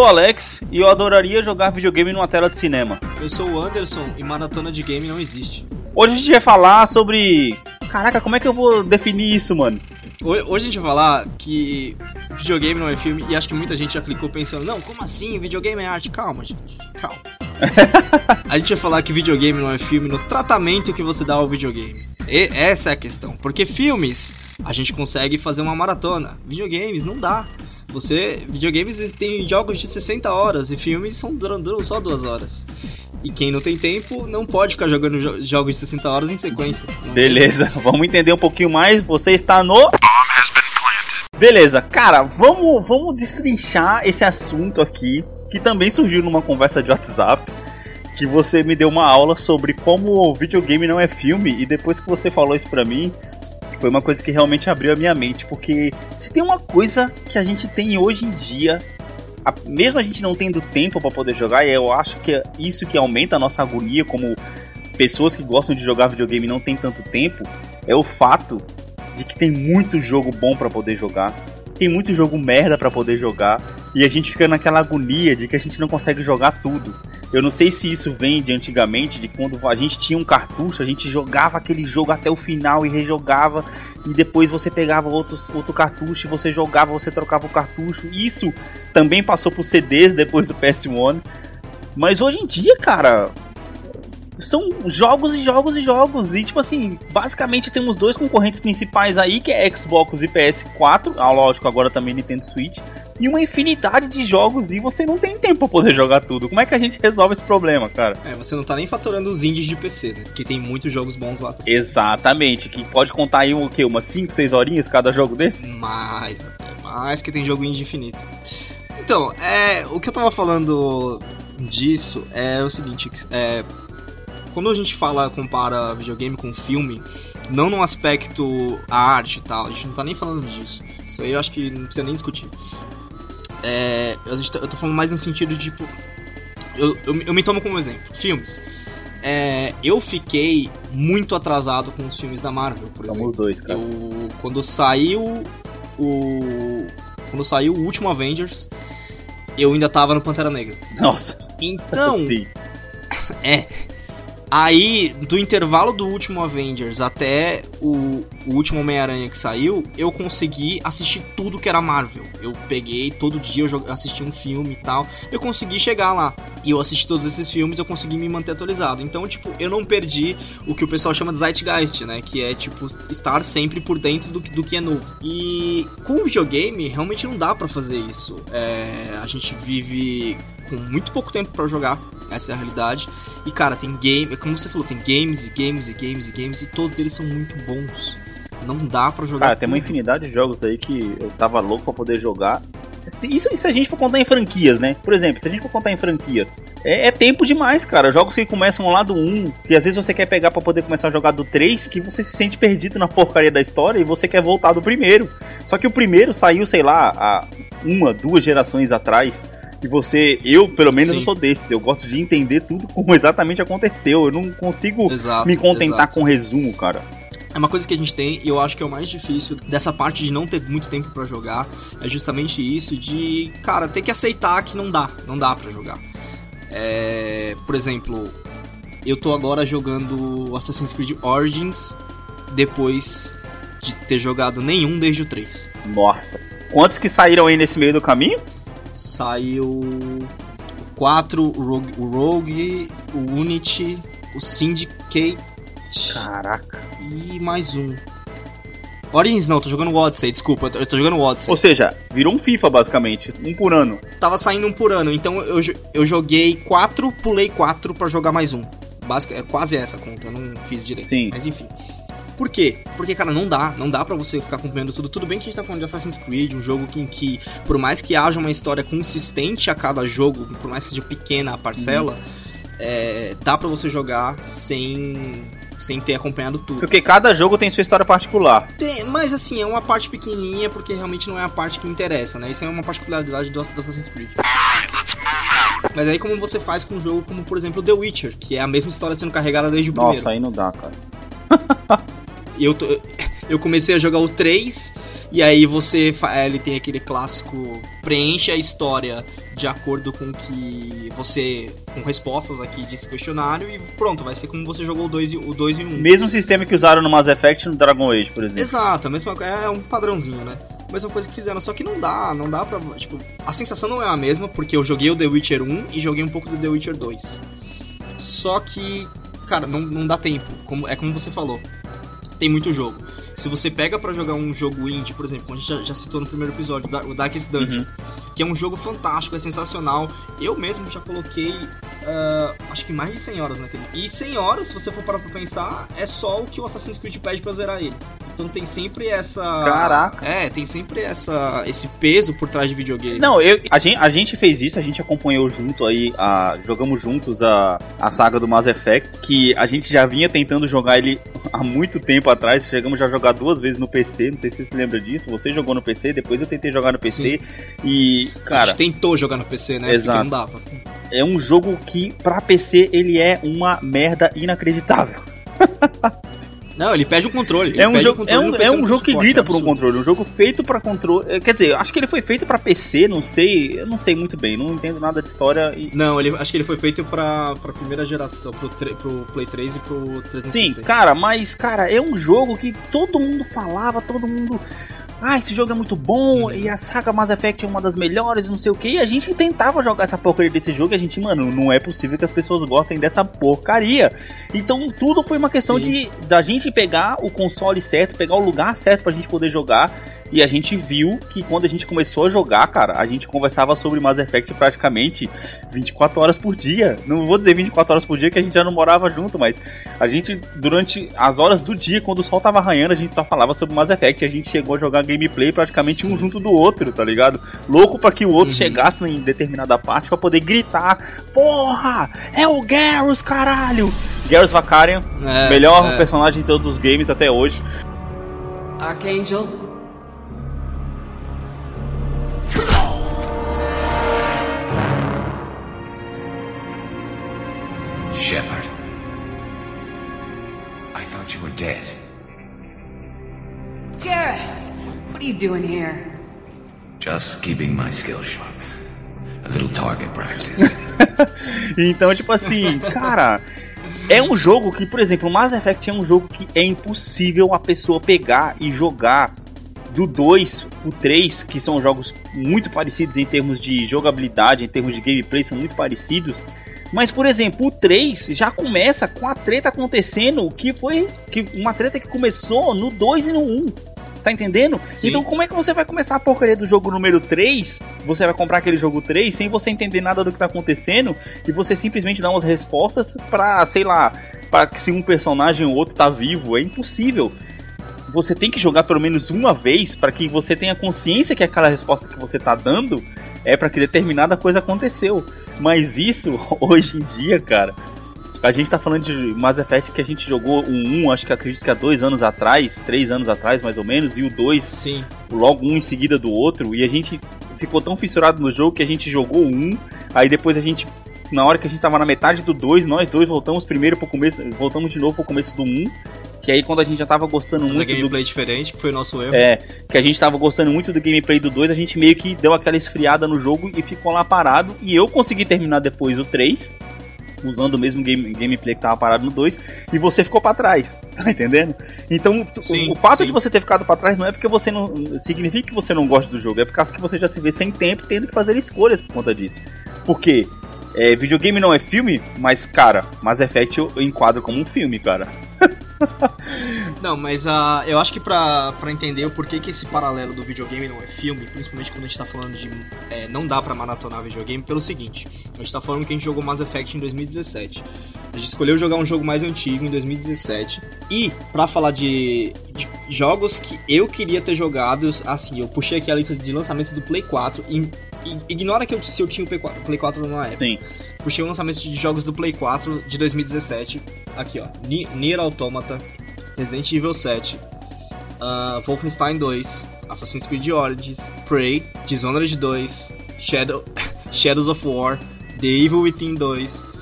Eu sou o Alex e eu adoraria jogar videogame numa tela de cinema. Eu sou o Anderson e maratona de game não existe. Hoje a gente vai falar sobre. Caraca, como é que eu vou definir isso, mano? Hoje a gente vai falar que videogame não é filme e acho que muita gente já clicou pensando, não, como assim? Videogame é arte? Calma, gente. Calma. a gente vai falar que videogame não é filme no tratamento que você dá ao videogame. E essa é a questão. Porque filmes, a gente consegue fazer uma maratona. Videogames, não dá. Você, videogames tem jogos de 60 horas e filmes são duram, duram só duas horas. E quem não tem tempo não pode ficar jogando jo jogos de 60 horas em sequência. Beleza, vamos entender um pouquinho mais. Você está no. Beleza, cara, vamos, vamos destrinchar esse assunto aqui, que também surgiu numa conversa de WhatsApp, que você me deu uma aula sobre como videogame não é filme, e depois que você falou isso pra mim, foi uma coisa que realmente abriu a minha mente, porque se tem uma coisa que a gente tem hoje em dia, a, mesmo a gente não tendo tempo para poder jogar, e eu acho que é isso que aumenta a nossa agonia como pessoas que gostam de jogar videogame e não tem tanto tempo, é o fato de que tem muito jogo bom para poder jogar, tem muito jogo merda para poder jogar, e a gente fica naquela agonia de que a gente não consegue jogar tudo. Eu não sei se isso vem de antigamente, de quando a gente tinha um cartucho, a gente jogava aquele jogo até o final e rejogava, e depois você pegava outros, outro cartucho e você jogava, você trocava o cartucho. Isso também passou por CDs depois do PS1. Mas hoje em dia, cara, são jogos e jogos e jogos. E tipo assim, basicamente temos dois concorrentes principais aí, que é Xbox e PS4. Ah, lógico, agora também Nintendo Switch e uma infinidade de jogos e você não tem tempo pra poder jogar tudo. Como é que a gente resolve esse problema, cara? É, você não tá nem faturando os indies de PC, né? Que tem muitos jogos bons lá. Exatamente, que pode contar aí o quê? Umas 5, 6 horinhas cada jogo desse? Mais, até mais, que tem jogo indie infinito. Então, é, o que eu tava falando disso é o seguinte, é, quando a gente fala, compara videogame com filme, não no aspecto arte e tal, a gente não tá nem falando disso. Isso aí eu acho que não precisa nem discutir. É, gente tá, eu tô falando mais no sentido de. Tipo, eu, eu, eu me tomo como exemplo. Filmes. É, eu fiquei muito atrasado com os filmes da Marvel, por Somos exemplo. dois, cara. Eu, quando saiu o. Quando saiu o último Avengers, eu ainda tava no Pantera Negra. Nossa. Então. Sim. É. Aí, do intervalo do último Avengers até o, o último Homem-Aranha que saiu, eu consegui assistir tudo que era Marvel. Eu peguei, todo dia eu assisti um filme e tal. Eu consegui chegar lá. E eu assisti todos esses filmes, eu consegui me manter atualizado. Então, tipo, eu não perdi o que o pessoal chama de Zeitgeist, né? Que é, tipo, estar sempre por dentro do, do que é novo. E com o videogame, realmente não dá para fazer isso. É, a gente vive com muito pouco tempo para jogar, essa é a realidade. E cara, tem game, como você falou, tem games e games e games e games e todos eles são muito bons. Não dá para jogar. Cara, tem uma infinidade de jogos aí que eu tava louco para poder jogar. Isso, isso a gente for contar em franquias, né? Por exemplo, se a gente for contar em franquias, é, é tempo demais, cara. Jogos que começam lá do 1, que às vezes você quer pegar para poder começar a jogar do 3, que você se sente perdido na porcaria da história e você quer voltar do primeiro. Só que o primeiro saiu, sei lá, há uma, duas gerações atrás. E você, eu pelo menos eu sou desse, eu gosto de entender tudo como exatamente aconteceu. Eu não consigo exato, me contentar exato. com resumo, cara. É uma coisa que a gente tem, e eu acho que é o mais difícil dessa parte de não ter muito tempo para jogar, é justamente isso de, cara, ter que aceitar que não dá, não dá para jogar. É, por exemplo, eu tô agora jogando Assassin's Creed Origins depois de ter jogado nenhum desde o 3. Nossa. Quantos que saíram aí nesse meio do caminho? Saiu o 4, o Rogue, o, Rogue, o Unity, o Syndicate. Caraca. E mais um. Origins não, tô jogando o Odyssey, desculpa, eu tô jogando o Odyssey. Ou seja, virou um FIFA basicamente, um por ano. Tava saindo um por ano, então eu, eu joguei 4, pulei 4 para jogar mais um. Basic, é quase essa conta, eu não fiz direito. Sim. Mas enfim. Por quê? Porque, cara, não dá, não dá para você ficar acompanhando tudo. Tudo bem que a gente tá falando de Assassin's Creed, um jogo que, em que, por mais que haja uma história consistente a cada jogo, por mais que seja pequena a parcela, uhum. é, dá para você jogar sem sem ter acompanhado tudo. Porque cada jogo tem sua história particular. Tem, mas assim, é uma parte pequenininha porque realmente não é a parte que interessa, né? Isso é uma particularidade do, do Assassin's Creed. Mas aí como você faz com um jogo como, por exemplo, The Witcher, que é a mesma história sendo carregada desde o Nossa, primeiro. Nossa, aí não dá, cara. Eu, tô, eu comecei a jogar o 3, e aí você. Ele tem aquele clássico. Preenche a história de acordo com que você. com respostas aqui desse questionário e pronto, vai ser como você jogou o 2 e o 2 e 1. Um. Mesmo sistema que usaram no Mass Effect no Dragon Age, por exemplo. Exato, a mesma é um padrãozinho, né? Mesma coisa que fizeram, só que não dá, não dá pra. Tipo, a sensação não é a mesma, porque eu joguei o The Witcher 1 e joguei um pouco do The Witcher 2. Só que, cara, não, não dá tempo. Como, é como você falou. Tem muito jogo. Se você pega para jogar um jogo indie, por exemplo, a gente já, já citou no primeiro episódio, o Darkest Dungeon, uhum. que é um jogo fantástico, é sensacional. Eu mesmo já coloquei, uh, acho que mais de 100 horas naquele. E 100 horas, se você for parar pra pensar, é só o que o Assassin's Creed pede pra zerar ele. Então tem sempre essa. Caraca! É, tem sempre essa, esse peso por trás de videogame. Não, eu, a, gente, a gente fez isso, a gente acompanhou junto aí, a, jogamos juntos a, a saga do Mass Effect, que a gente já vinha tentando jogar ele há muito tempo atrás. Chegamos já a jogar duas vezes no PC, não sei se você se lembra disso. Você jogou no PC, depois eu tentei jogar no PC. Sim. E, cara. A gente tentou jogar no PC, né? Exato. Porque não dava. É um jogo que, pra PC, ele é uma merda inacreditável. Não, ele pede o controle. É um jogo, controle é um, é um jogo que grita por um controle. Um jogo feito para controle. Eh, quer dizer, acho que ele foi feito para PC, não sei. Eu não sei muito bem, não entendo nada de história. E... Não, ele, acho que ele foi feito pra, pra primeira geração, pro, pro Play 3 e pro 360. Sim, cara, mas, cara, é um jogo que todo mundo falava, todo mundo ah, esse jogo é muito bom, uhum. e a saga Mass Effect é uma das melhores, não sei o que, e a gente tentava jogar essa porcaria desse jogo, e a gente, mano, não é possível que as pessoas gostem dessa porcaria. Então tudo foi uma questão Sim. de da gente pegar o console certo, pegar o lugar certo pra gente poder jogar, e a gente viu que quando a gente começou a jogar, cara, a gente conversava sobre Mass Effect praticamente 24 horas por dia. Não vou dizer 24 horas por dia que a gente já não morava junto, mas a gente, durante as horas do dia, quando o sol tava arranhando, a gente só falava sobre Mass Effect. A gente chegou a jogar gameplay praticamente Sim. um junto do outro, tá ligado? Louco para que o outro uhum. chegasse em determinada parte para poder gritar: Porra! É o Garrus, caralho! Garrus Vakarian, é, melhor é. personagem de todos os games até hoje. Archangel Shepard. I thought you were dead. Garrus, what are you doing here? Just keeping my skills sharp. A little target practice. então, tipo assim, cara, é um jogo que, por exemplo, o Mass Effect é um jogo que é impossível a pessoa pegar e jogar do 2 o 3, que são jogos muito parecidos em termos de jogabilidade, em termos de gameplay, são muito parecidos. Mas, por exemplo, o 3 já começa com a treta acontecendo, que foi que uma treta que começou no 2 e no 1. Tá entendendo? Sim. Então, como é que você vai começar a porcaria do jogo número 3? Você vai comprar aquele jogo 3 sem você entender nada do que tá acontecendo e você simplesmente dá umas respostas pra, sei lá, para que se um personagem ou outro tá vivo. É impossível você tem que jogar pelo menos uma vez para que você tenha consciência que aquela resposta que você tá dando é para que determinada coisa aconteceu. Mas isso, hoje em dia, cara, a gente tá falando de Mass Effect que a gente jogou um 1, acho que acredito que há dois anos atrás, três anos atrás mais ou menos, e o 2, Sim. logo um em seguida do outro, e a gente ficou tão fissurado no jogo que a gente jogou um, aí depois a gente na hora que a gente tava na metade do 2, nós dois voltamos primeiro pro começo, voltamos de novo pro começo do 1. Que aí quando a gente já tava gostando Mas muito. É gameplay do... diferente, que foi o nosso erro. É, que a gente tava gostando muito do gameplay do 2, a gente meio que deu aquela esfriada no jogo e ficou lá parado. E eu consegui terminar depois o 3, usando o mesmo game, gameplay que tava parado no 2, e você ficou para trás, tá entendendo? Então, sim, o, o, fato sim. de você ter ficado para trás não é porque você não. significa que você não gosta do jogo, é por causa que você já se vê sem tempo tendo que fazer escolhas por conta disso. Porque é, videogame não é filme, mas, cara, Mass Effect eu, eu enquadro como um filme, cara. não, mas uh, eu acho que pra, entender o porquê que esse paralelo do videogame não é filme, principalmente quando a gente tá falando de é, não dá pra maratonar videogame, pelo seguinte: a gente tá falando que a gente jogou Mass Effect em 2017. A gente escolheu jogar um jogo mais antigo em 2017. E, pra falar de, de jogos que eu queria ter jogado, assim, eu puxei aqui a lista de lançamentos do Play 4 e, e ignora que eu, se eu tinha o Play 4, Play 4 na época. Sim puxei o lançamento de jogos do Play 4 de 2017. Aqui, ó. Nier Automata, Resident Evil 7, uh, ah, Wolfenstein 2, Assassin's Creed Origins, Prey, Dishonored 2, Shadow, Shadows of War, The Evil Within 2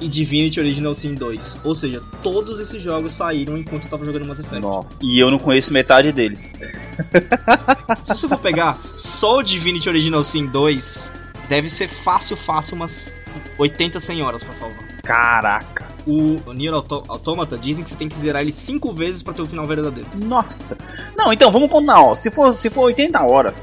e Divinity Original Sin 2. Ou seja, todos esses jogos saíram enquanto eu tava jogando Mass Effect. Nossa. E eu não conheço metade deles. Se você for pegar só o Divinity Original Sin 2, deve ser fácil, fácil, umas 80, 100 horas pra salvar. Caraca. O Nier Auto Automata dizem que você tem que zerar ele 5 vezes pra ter o final verdadeiro. Nossa. Não, então vamos contar, ó. Se for, se for 80 horas,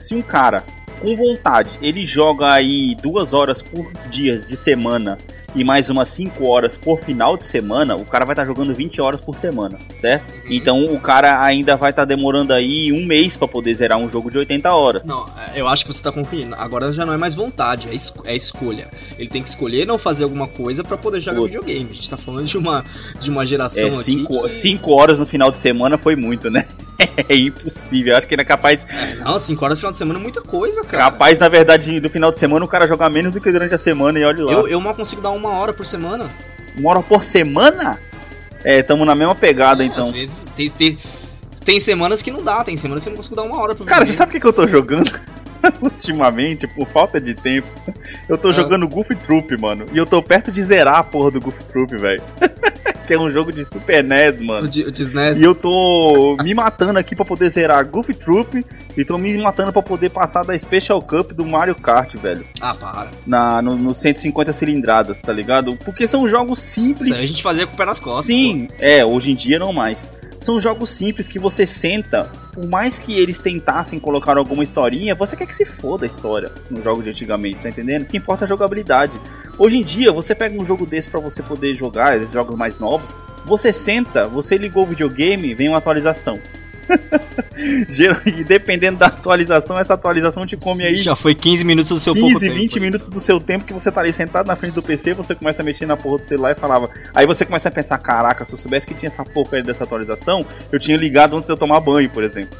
se um cara com vontade ele joga aí duas horas por dia de semana e mais umas 5 horas por final de semana, o cara vai estar tá jogando 20 horas por semana, certo? Uhum. Então o cara ainda vai estar tá demorando aí um mês para poder zerar um jogo de 80 horas. Não, é, eu acho que você tá confundindo. Agora já não é mais vontade, é, es é escolha. Ele tem que escolher não fazer alguma coisa para poder jogar Puta. videogame. A gente tá falando de uma, de uma geração é, cinco, aqui. 5 que... horas no final de semana foi muito, né? É impossível. Acho que ele é capaz. É, não, 5 horas no final de semana é muita coisa, cara. Capaz, na verdade, do final de semana o cara jogar menos do que durante a semana e olha lá. Eu, eu mal consigo dar uma hora por semana. Uma hora por semana? É, tamo na mesma pegada é, então. Às vezes tem, tem, tem, semanas que não dá, tem semanas que eu não consigo dar uma hora por Cara, você sabe o que, que eu tô jogando? Ultimamente, por falta de tempo, eu tô ah. jogando Goof Troop, mano. E eu tô perto de zerar a porra do Goof Troop, velho. que é um jogo de Super NES, mano. De, de SNES. E eu tô me matando aqui pra poder zerar Goof Troop e tô me matando pra poder passar da Special Cup do Mario Kart, velho. Ah, para. Na, no, no 150 cilindradas, tá ligado? Porque são jogos simples. Isso aí a gente fazia com o pé nas costas. Sim, pô. é, hoje em dia não mais são jogos simples que você senta, por mais que eles tentassem colocar alguma historinha, você quer que se foda a história nos jogos de antigamente, tá entendendo? O que importa é a jogabilidade. Hoje em dia, você pega um jogo desse para você poder jogar, esses jogos mais novos, você senta, você ligou o videogame, vem uma atualização. e dependendo da atualização, essa atualização te come aí. Já foi 15 minutos do seu 15, pouco 20 tempo. minutos do seu tempo que você tá ali sentado na frente do PC, você começa a mexer na porra do celular e falava. Aí você começa a pensar: caraca, se eu soubesse que tinha essa porra aí dessa atualização, eu tinha ligado antes de eu tomar banho, por exemplo.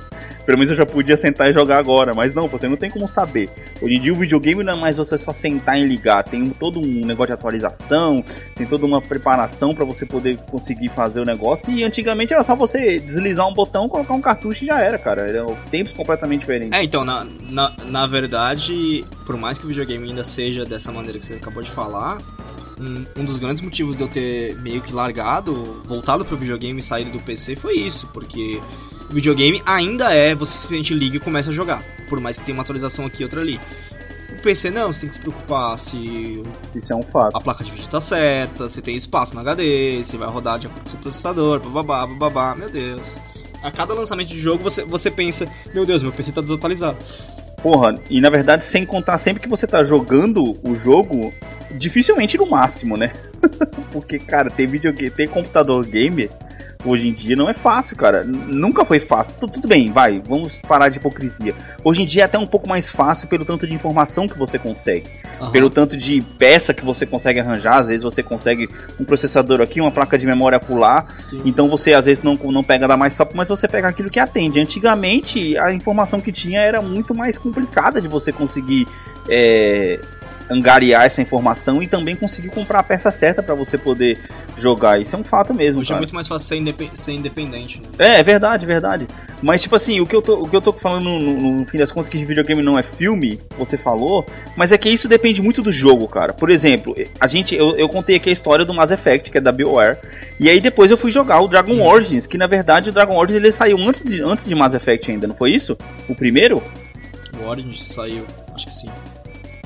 Pelo menos eu já podia sentar e jogar agora, mas não, você não tem como saber. Hoje em dia o videogame não é mais você só sentar e ligar, tem todo um negócio de atualização, tem toda uma preparação para você poder conseguir fazer o negócio. E antigamente era só você deslizar um botão, colocar um cartucho e já era, cara. Eram tempos completamente diferentes. É, então, na, na, na verdade, por mais que o videogame ainda seja dessa maneira que você acabou de falar, um, dos grandes motivos de eu ter meio que largado, voltado pro videogame e saído do PC foi isso, porque videogame ainda é você simplesmente liga e começa a jogar, por mais que tenha uma atualização aqui e outra ali. O PC não, você tem que se preocupar se Isso é um fato. a placa de vídeo tá certa, se tem espaço no HD, se vai rodar de acordo com o seu processador, bababá, bababá, meu Deus. A cada lançamento de jogo você, você pensa, meu Deus, meu PC tá desatualizado. Porra, e na verdade, sem contar sempre que você tá jogando o jogo, dificilmente no máximo, né? Porque, cara, ter videogame, ter computador gamer hoje em dia não é fácil, cara. Nunca foi fácil. Tudo, tudo, bem, vai, vamos parar de hipocrisia. Hoje em dia é até um pouco mais fácil pelo tanto de informação que você consegue. Uhum. Pelo tanto de peça que você consegue arranjar. Às vezes você consegue um processador aqui, uma placa de memória pular. Sim. Então você às vezes não, não pega da mais top, mas você pega aquilo que atende. Antigamente a informação que tinha era muito mais complicada de você conseguir. É, angariar essa informação e também conseguir comprar a peça certa para você poder jogar. Isso é um fato mesmo. Hoje é cara. é muito mais fácil ser, indep ser independente. Né? É, é verdade, verdade. Mas, tipo assim, o que eu tô, o que eu tô falando no, no, no, fim das contas que videogame não é filme, você falou, mas é que isso depende muito do jogo, cara. Por exemplo, a gente, eu, eu contei aqui a história do Mass Effect, que é da BioWare, e aí depois eu fui jogar o Dragon hum. Origins, que na verdade o Dragon Origins ele saiu antes de, antes de Mass Effect ainda, não foi isso? O primeiro? O Origins saiu, acho que sim.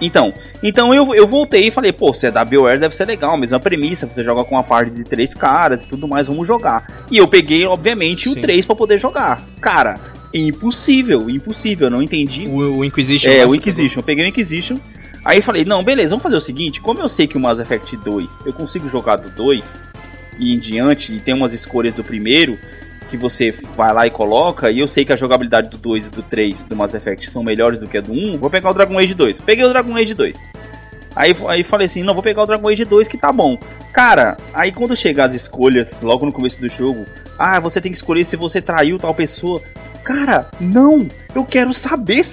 Então, então eu, eu voltei e falei, pô, se é da BioWare deve ser legal, mesma premissa, você joga com uma parte de três caras e tudo mais, vamos jogar. E eu peguei, obviamente, Sim. o 3 para poder jogar. Cara, impossível, impossível, não entendi. O, o Inquisition. É, o Inquisition, eu peguei o Inquisition. Aí falei, não, beleza, vamos fazer o seguinte, como eu sei que o Mass Effect 2, eu consigo jogar do 2 e em diante, e tem umas escolhas do primeiro, que você vai lá e coloca, e eu sei que a jogabilidade do 2 e do 3 do Mass Effect são melhores do que a do 1, vou pegar o Dragon Age 2. Peguei o Dragon Age 2. Aí, aí falei assim, não, vou pegar o Dragon Age 2 que tá bom. Cara, aí quando chegar as escolhas, logo no começo do jogo, ah, você tem que escolher se você traiu tal pessoa. Cara, não, eu quero saber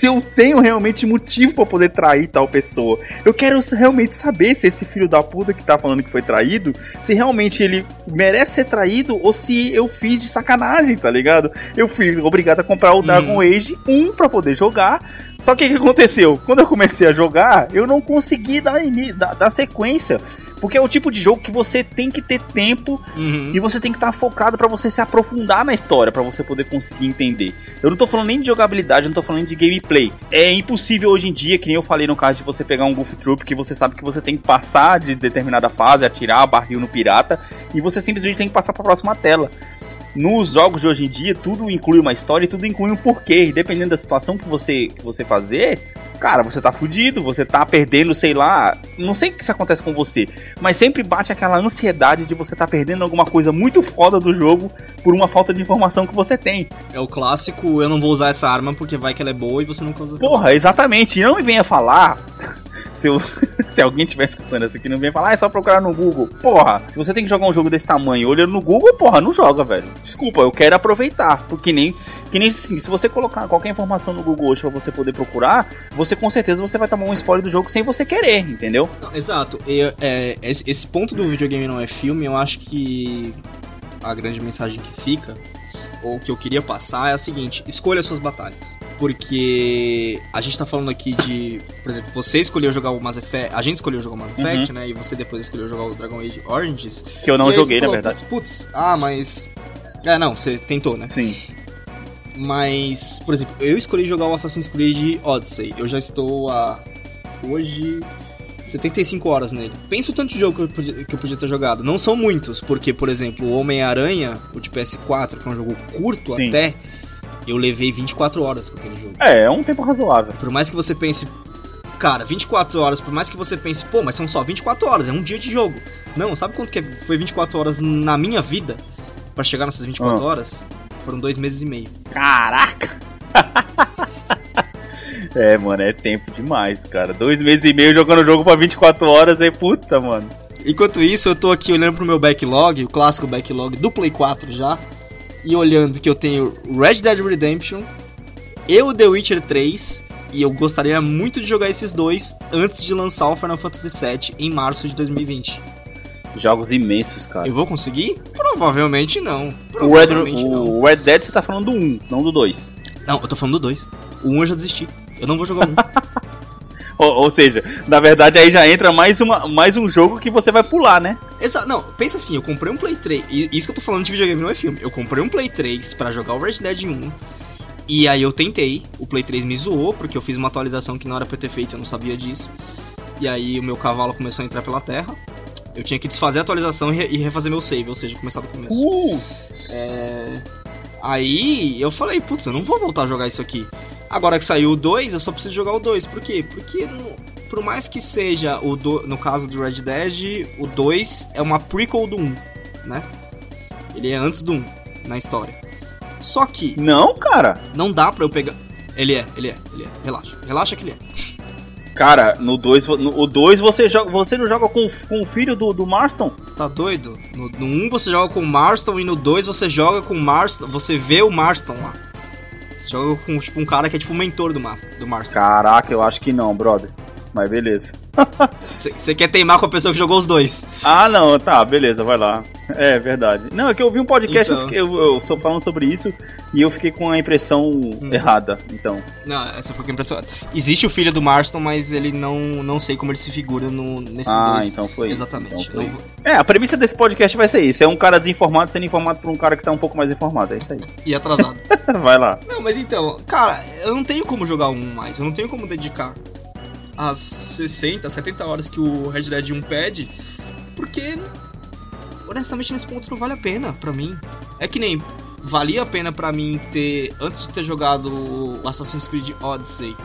se eu tenho realmente motivo para poder trair tal pessoa. Eu quero realmente saber se esse filho da puta que tá falando que foi traído, se realmente ele merece ser traído ou se eu fiz de sacanagem, tá ligado? Eu fui obrigado a comprar o Dragon hum. Age 1 para poder jogar. Só que o que aconteceu? Quando eu comecei a jogar, eu não consegui dar, dar, dar sequência Porque é o tipo de jogo que você tem que ter tempo Uhum. e você tem que estar focado pra você se aprofundar na história, pra você poder conseguir entender. Eu não tô falando nem de jogabilidade, eu não tô falando de gameplay. É impossível hoje em dia, que nem eu falei no caso de você pegar um Goof Troop, que você sabe que você tem que passar de determinada fase, atirar barril no pirata, e você simplesmente tem que passar pra próxima tela. Nos jogos de hoje em dia, tudo inclui uma história e tudo inclui um porquê. E dependendo da situação que você, que você fazer, cara, você tá fudido, você tá perdendo, sei lá. Não sei o que isso acontece com você, mas sempre bate aquela ansiedade de você tá perdendo alguma coisa muito foda do jogo por uma falta de informação que você tem. É o clássico, eu não vou usar essa arma porque vai que ela é boa e você nunca usa. Porra, exatamente. E não me venha falar. Se, eu- se alguém estiver escutando isso aqui, não venha falar, ah, é só procurar no Google. Porra, se você tem que jogar um jogo desse tamanho olhando no Google, porra, não joga, velho. Desculpa, eu quero aproveitar. Porque nem. Que nem assim, se você colocar qualquer informação no Google hoje pra você poder procurar, você com certeza você vai tomar um spoiler do jogo sem você querer, entendeu? Não, exato. É, esse ponto do videogame não é filme, eu acho que a grande mensagem que fica, ou que eu queria passar, é a seguinte: escolha suas batalhas. Porque a gente tá falando aqui de. Por exemplo, você escolheu jogar o Mass Effect. A gente escolheu jogar o Mass Effect, né? E você depois escolheu jogar o Dragon Age Origins. Que eu não joguei, você na falou, verdade. Putz, ah, mas. É, não, você tentou, né? Sim. Mas, por exemplo, eu escolhi jogar o Assassin's Creed Odyssey. Eu já estou há. Hoje. 75 horas nele. Pensa o tanto de jogo que eu, podia, que eu podia ter jogado. Não são muitos, porque, por exemplo, o Homem-Aranha, o de PS4, que é um jogo curto Sim. até, eu levei 24 horas com aquele jogo. É, é um tempo razoável. Por mais que você pense. Cara, 24 horas, por mais que você pense, pô, mas são só 24 horas, é um dia de jogo. Não, sabe quanto que foi 24 horas na minha vida? Pra chegar nessas 24 Ah. horas? Foram dois meses e meio. Caraca! é, mano, é tempo demais, cara. Dois meses e meio jogando o jogo pra 24 horas é puta, mano. Enquanto isso, eu tô aqui olhando pro meu backlog, o clássico backlog do Play 4 já, e olhando que eu tenho Red Dead Redemption e o The Witcher 3, e eu gostaria muito de jogar esses dois antes de lançar o Final Fantasy VII em março de 2020. Jogos imensos, cara. Eu vou conseguir? Provavelmente não. O Red, Provavelmente não. o Red Dead você tá falando do 1, não do 2. Não, eu tô falando do 2. O 1 eu já desisti. Eu não vou jogar 1. Ou, ou seja, na verdade aí já entra mais, uma, mais um jogo que você vai pular, né? Exa não, pensa assim, eu comprei um Play 3. E isso que eu tô falando de videogame não é filme. Eu comprei um Play 3 pra jogar o Red Dead 1. E aí eu tentei, o Play 3 me zoou, porque eu fiz uma atualização que não era pra eu ter feito, eu não sabia disso. E aí o meu cavalo começou a entrar pela terra. Eu tinha que desfazer a atualização e e refazer meu save, ou seja, começar do começo. Uh! É... Aí eu falei, putz, eu não vou voltar a jogar isso aqui. Agora que saiu o 2, eu só preciso jogar o 2. Por quê? Porque por mais que seja o do, no caso do Red Dead, o 2 é uma prequel do 1, né? Ele é antes do 1 na história. Só que Não, cara. não dá pra eu pegar. Ele é, ele é, ele é. Relaxa. Relaxa que ele é. Cara, no 2, no, o 2 você, joga, você não joga com, com o filho do, do Marston? Tá doido? No, no 1 você joga com o Marston e no 2 você joga com o Marston. Você vê o Marston lá. Você joga com tipo, um cara que é tipo o mentor do, Marston, do Marston. Caraca, eu acho que não, brother. Mas beleza. Você quer teimar com a pessoa que jogou os dois. Ah, não, tá, beleza, vai lá. É verdade. Não, é que eu vi um podcast, Então. eu, eu, eu sou falando sobre isso e eu fiquei com a impressão errada. Então, Não, essa foi a impressão. Existe o filho do Marston, mas ele não, não sei como ele se figura no, nesses ah, dois. então foi. Exatamente. Então foi Não-. É, a premissa desse podcast vai ser isso: é um cara desinformado sendo informado por um cara que tá um pouco mais informado. É isso aí. E atrasado. vai lá. não, mas então, cara, eu não tenho como jogar um mais. Eu não tenho como dedicar as 60, 70 horas que o Red Dead 1 pede, porque honestamente nesse ponto não vale a pena pra mim. É que nem valia a pena pra mim ter antes de ter jogado Assassin's Creed Odyssey,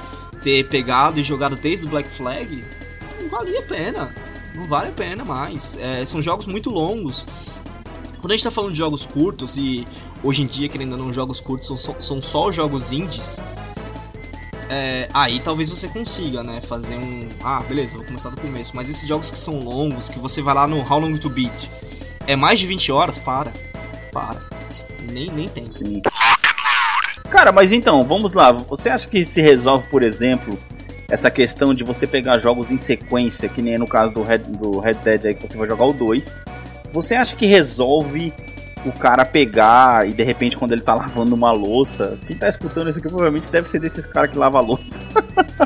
ter pegado e jogado desde o Black Flag, não valia a pena. Não vale a pena mais. É, são jogos muito longos. Quando a gente tá falando de jogos curtos e hoje em dia, querendo ou não, jogos curtos são só, são só os jogos indies. É, aí talvez você consiga, né? Fazer um. Ah, beleza, vou começar do começo. Mas esses jogos que são longos, que você vai lá no How Long to Beat, é mais de 20 horas? Para. Para. Nem, nem tem. Sim. Cara, mas então, vamos lá. Você acha que se resolve, por exemplo, essa questão de você pegar jogos em sequência, que nem no caso do Red, do Red Dead aí que você vai jogar o 2? Você acha que resolve o cara pegar e de repente quando ele tá lavando uma louça, quem tá escutando isso aqui provavelmente deve ser desses caras que lava louça.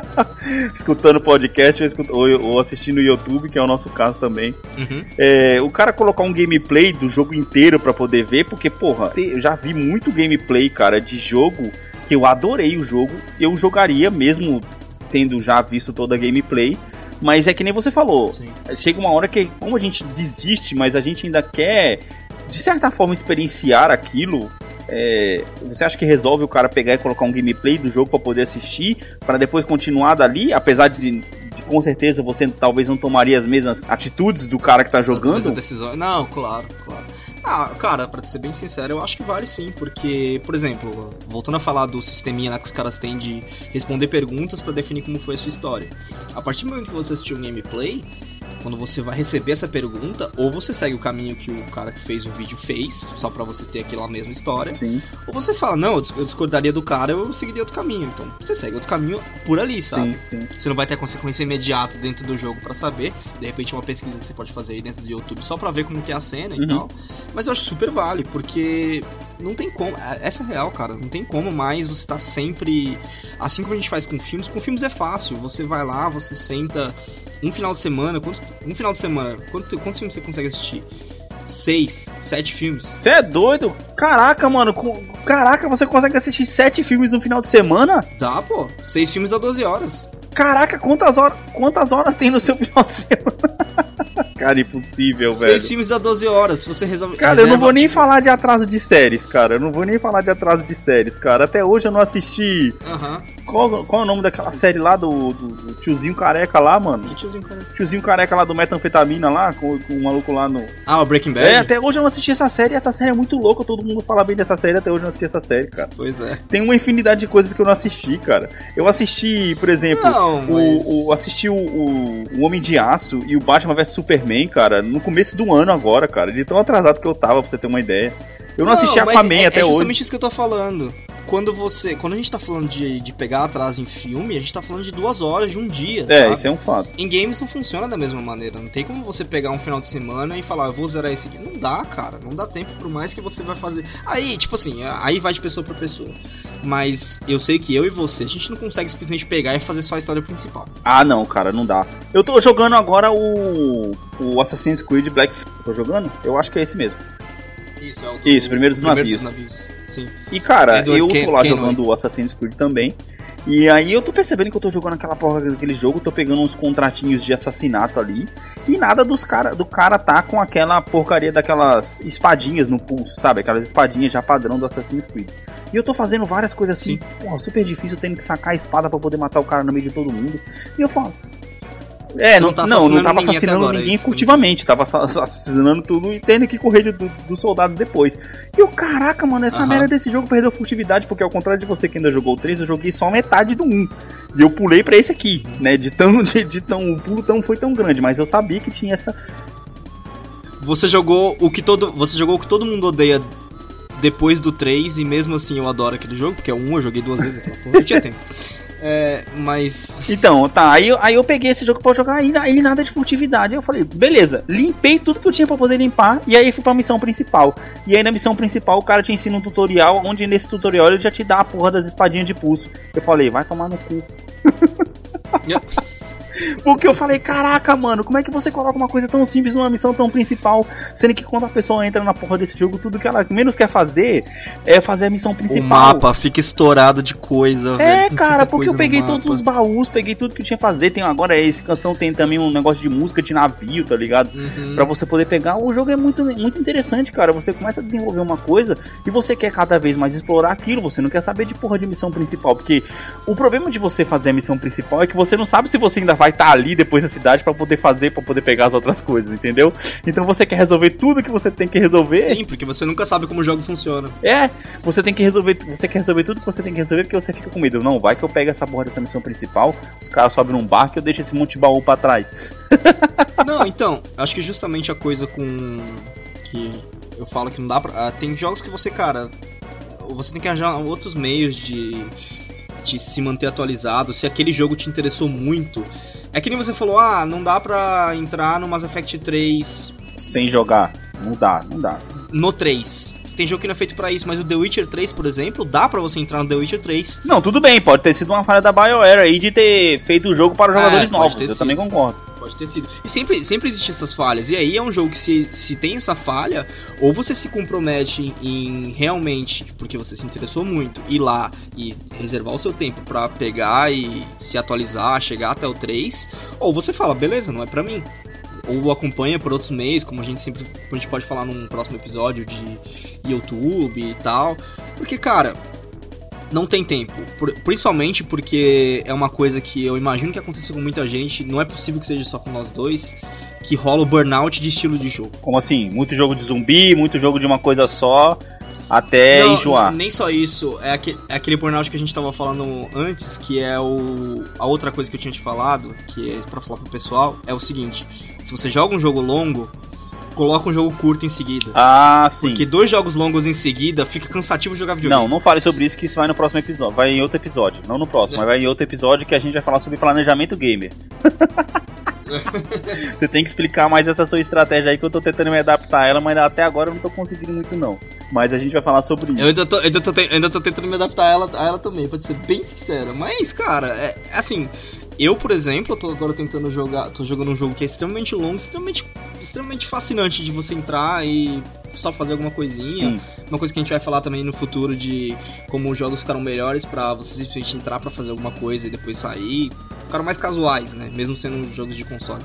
escutando podcast ou, ou, assistindo o YouTube, que é o nosso caso também. Uhum. É, o cara colocar um gameplay do jogo inteiro para poder ver, porque, porra, eu já vi muito gameplay, cara, de jogo que eu adorei o jogo. Eu jogaria mesmo tendo já visto toda a gameplay. Mas é que nem você falou. Sim. Chega uma hora que, como a gente desiste, mas a gente ainda quer, de certa forma, experienciar aquilo. É, você acha que resolve o cara pegar e colocar um gameplay do jogo para poder assistir, para depois continuar dali, apesar de, de, com certeza você talvez não tomaria as mesmas atitudes do cara que tá jogando? Não, claro, claro. Ah, cara, pra ser bem sincero, eu acho que vale sim, porque, por exemplo, voltando a falar do sisteminha lá que os caras têm de responder perguntas para definir como foi a sua história. A partir do momento que você assistiu um gameplay, quando você vai receber essa pergunta, ou você segue o caminho que o cara que fez o vídeo fez, só para você ter aquela mesma história, Sim. ou você fala, não, eu discordaria do cara, eu seguiria outro caminho. Então, você segue outro caminho por ali, sabe? Sim, sim. Você não vai ter consequência imediata dentro do jogo para saber, de repente uma pesquisa que você pode fazer aí dentro do YouTube só para ver como que é a cena uhum. e tal. Mas eu acho super vale, porque não tem como, é, essa é real, cara, não tem como mais você tá sempre assim como a gente faz com filmes, com filmes é fácil, você vai lá, você senta um final de semana, quanto, um final de semana, quanto, quantos filmes você consegue assistir? Seis, sete filmes. Você é doido? Caraca, mano. Caraca, você consegue assistir sete filmes no final de semana? Dá, pô. Seis filmes dá 12 horas. Caraca, quantas horas, quantas horas tem no seu final de semana? Cara, impossível, velho. Seis filmes a 12 horas, você resolve. Cara, reserva, eu não vou nem tipo... falar de atraso de séries, cara. Eu não vou nem falar de atraso de séries, cara. Até hoje eu não assisti. Aham. Qual, qual é o nome daquela série lá do, do, do tiozinho careca lá, mano? Que tiozinho careca? Tiozinho careca lá do metanfetamina lá, com, com o maluco lá no. Ah, o Breaking Bad? É, até hoje eu não assisti essa série essa série é muito louca. Todo mundo fala bem dessa série, até hoje eu não assisti essa série, cara. Pois é. Tem uma infinidade de coisas que eu não assisti, cara. Eu assisti, por exemplo, não, mas... o, o, assisti o, o, o Homem de Aço e o Batman vs Superman, cara, no começo do ano agora, cara. De tão atrasado que eu tava, pra você ter uma ideia. Eu não, não assisti Aquaman é, até hoje. É justamente hoje. isso que eu tô falando quando você. Quando a gente tá falando de, de pegar atraso em filme, a gente tá falando de duas horas, de um dia. É, sabe? isso é um fato. Em games não funciona da mesma maneira. Não tem como você pegar um final de semana e falar, eu vou zerar esse game. Não dá, cara. Não dá tempo, por mais que você vai fazer. Aí, tipo assim, aí vai de pessoa pra pessoa. Mas eu sei que eu e você, a gente não consegue simplesmente pegar e fazer só a história principal. Ah, não, cara, não dá. Eu tô jogando agora o. O Assassin's Creed Black. Eu tô jogando? Eu acho que é esse mesmo. Isso, é o do, Isso, primeiro dos primeiro navios. Dos navios. Sim. E cara, Edward eu Ken tô lá Ken jogando o Assassin's Creed também. E aí eu tô percebendo que eu tô jogando aquela porra daquele jogo, tô pegando uns contratinhos de assassinato ali. E nada dos cara, do cara tá com aquela porcaria daquelas espadinhas no pulso, sabe? Aquelas espadinhas já padrão do Assassin's Creed. E eu tô fazendo várias coisas assim, porra, super difícil, tendo que sacar a espada para poder matar o cara no meio de todo mundo. E eu falo, é, não, não, tá não, não tava ninguém assassinando agora, ninguém furtivamente, tava assassinando tudo e tendo que correr de, do, dos soldados depois. E o caraca, mano, essa merda desse jogo perdeu furtividade, porque ao contrário de você que ainda jogou o 3, eu joguei só metade do 1. E eu pulei para esse aqui, né? De tão, de, de tão, o pulo tão foi tão grande, mas eu sabia que tinha essa. Você jogou o que todo. Você jogou o que todo mundo odeia depois do 3, e mesmo assim eu adoro aquele jogo, porque é o 1 eu joguei duas vezes, eu tinha tempo. É, mas. Então, tá. Aí, aí eu peguei esse jogo pra jogar e aí nada de furtividade. Eu falei, beleza, limpei tudo que eu tinha pra poder limpar. E aí fui pra missão principal. E aí na missão principal o cara te ensina um tutorial. Onde nesse tutorial ele já te dá a porra das espadinhas de pulso. Eu falei, vai tomar no cu. Porque eu falei, caraca, mano, como é que você coloca uma coisa tão simples numa missão tão principal, sendo que quando a pessoa entra na porra desse jogo, tudo que ela menos quer fazer é fazer a missão principal. O mapa fica estourado de coisa, É, velho, cara, porque eu peguei todos os baús, peguei tudo que eu tinha que fazer. Tem agora esse canção tem também um negócio de música de navio, tá ligado? Uhum. Pra você poder pegar. O jogo é muito, muito interessante, cara. Você começa a desenvolver uma coisa e você quer cada vez mais explorar aquilo. Você não quer saber de porra de missão principal. Porque o problema de você fazer a missão principal é que você não sabe se você ainda vai vai estar tá ali depois da cidade para poder fazer, para poder pegar as outras coisas, entendeu? Então você quer resolver tudo que você tem que resolver. Sim, porque você nunca sabe como o jogo funciona. É, você tem que resolver, você quer resolver tudo que você tem que resolver porque você fica com medo. Não, vai que eu pego essa porra dessa missão principal, os caras sobem num barco e eu deixo esse monte de baú pra trás. Não, então, acho que justamente a coisa com que eu falo que não dá pra. Uh, tem jogos que você, cara, você tem que arranjar outros meios de, de se manter atualizado. Se aquele jogo te interessou muito, é que nem você falou, ah, não dá pra entrar no Mass Effect 3. Sem jogar. Não dá, não dá. No 3. tem jogo que não é feito para isso, mas o The Witcher 3, por exemplo, dá para você entrar no The Witcher 3. Não, tudo bem, pode ter sido uma falha da BioWare aí de ter feito o jogo para os é, jogadores novos. Eu sido. também concordo. Pode ter sido. E sempre, sempre existem essas falhas. E aí é um jogo que se, se tem essa falha, ou você se compromete em, realmente, porque você se interessou muito, ir lá e reservar o seu tempo para pegar e se atualizar, chegar até o 3, ou você fala, beleza, não é para mim ou acompanha por outros meios, como a gente sempre a gente pode falar num próximo episódio de YouTube e tal. Porque, cara, não tem tempo. Por, principalmente porque é uma coisa que eu imagino que aconteceu com muita gente, não é possível que seja só com nós dois, que rola o burnout de estilo de jogo. Como assim? Muito jogo de zumbi, muito jogo de uma coisa só, até não, enjoar. Nem só isso, é, aquele, é aquele burnout que a gente tava falando antes, que é o. A outra coisa que eu tinha te falado, que é pra falar pro pessoal, é o seguinte: se você joga um jogo longo, coloca um jogo curto em seguida. Ah, sim. Porque dois jogos longos em seguida fica cansativo jogar videogame. Não, não fale sobre isso que isso vai no próximo episódio. Vai em outro episódio. Não no próximo, é. mas vai em outro episódio que a gente vai falar sobre planejamento gamer. Você tem que explicar mais essa sua estratégia aí que eu tô tentando me adaptar a ela, mas até agora eu não tô conseguindo muito não. Mas a gente vai falar sobre isso. Eu ainda tô, ainda tô, ainda tô tentando me adaptar a ela, a ela também, pra ser bem sincero. Mas, cara, é assim, eu, por exemplo, tô agora tentando jogar, tô jogando um jogo que é extremamente longo, extremamente, extremamente fascinante de você entrar e só fazer alguma coisinha. Sim. Uma coisa que a gente vai falar também no futuro de como os jogos ficaram melhores para você simplesmente entrar para fazer alguma coisa e depois sair. Ficaram mais casuais, né? Mesmo sendo jogos de console.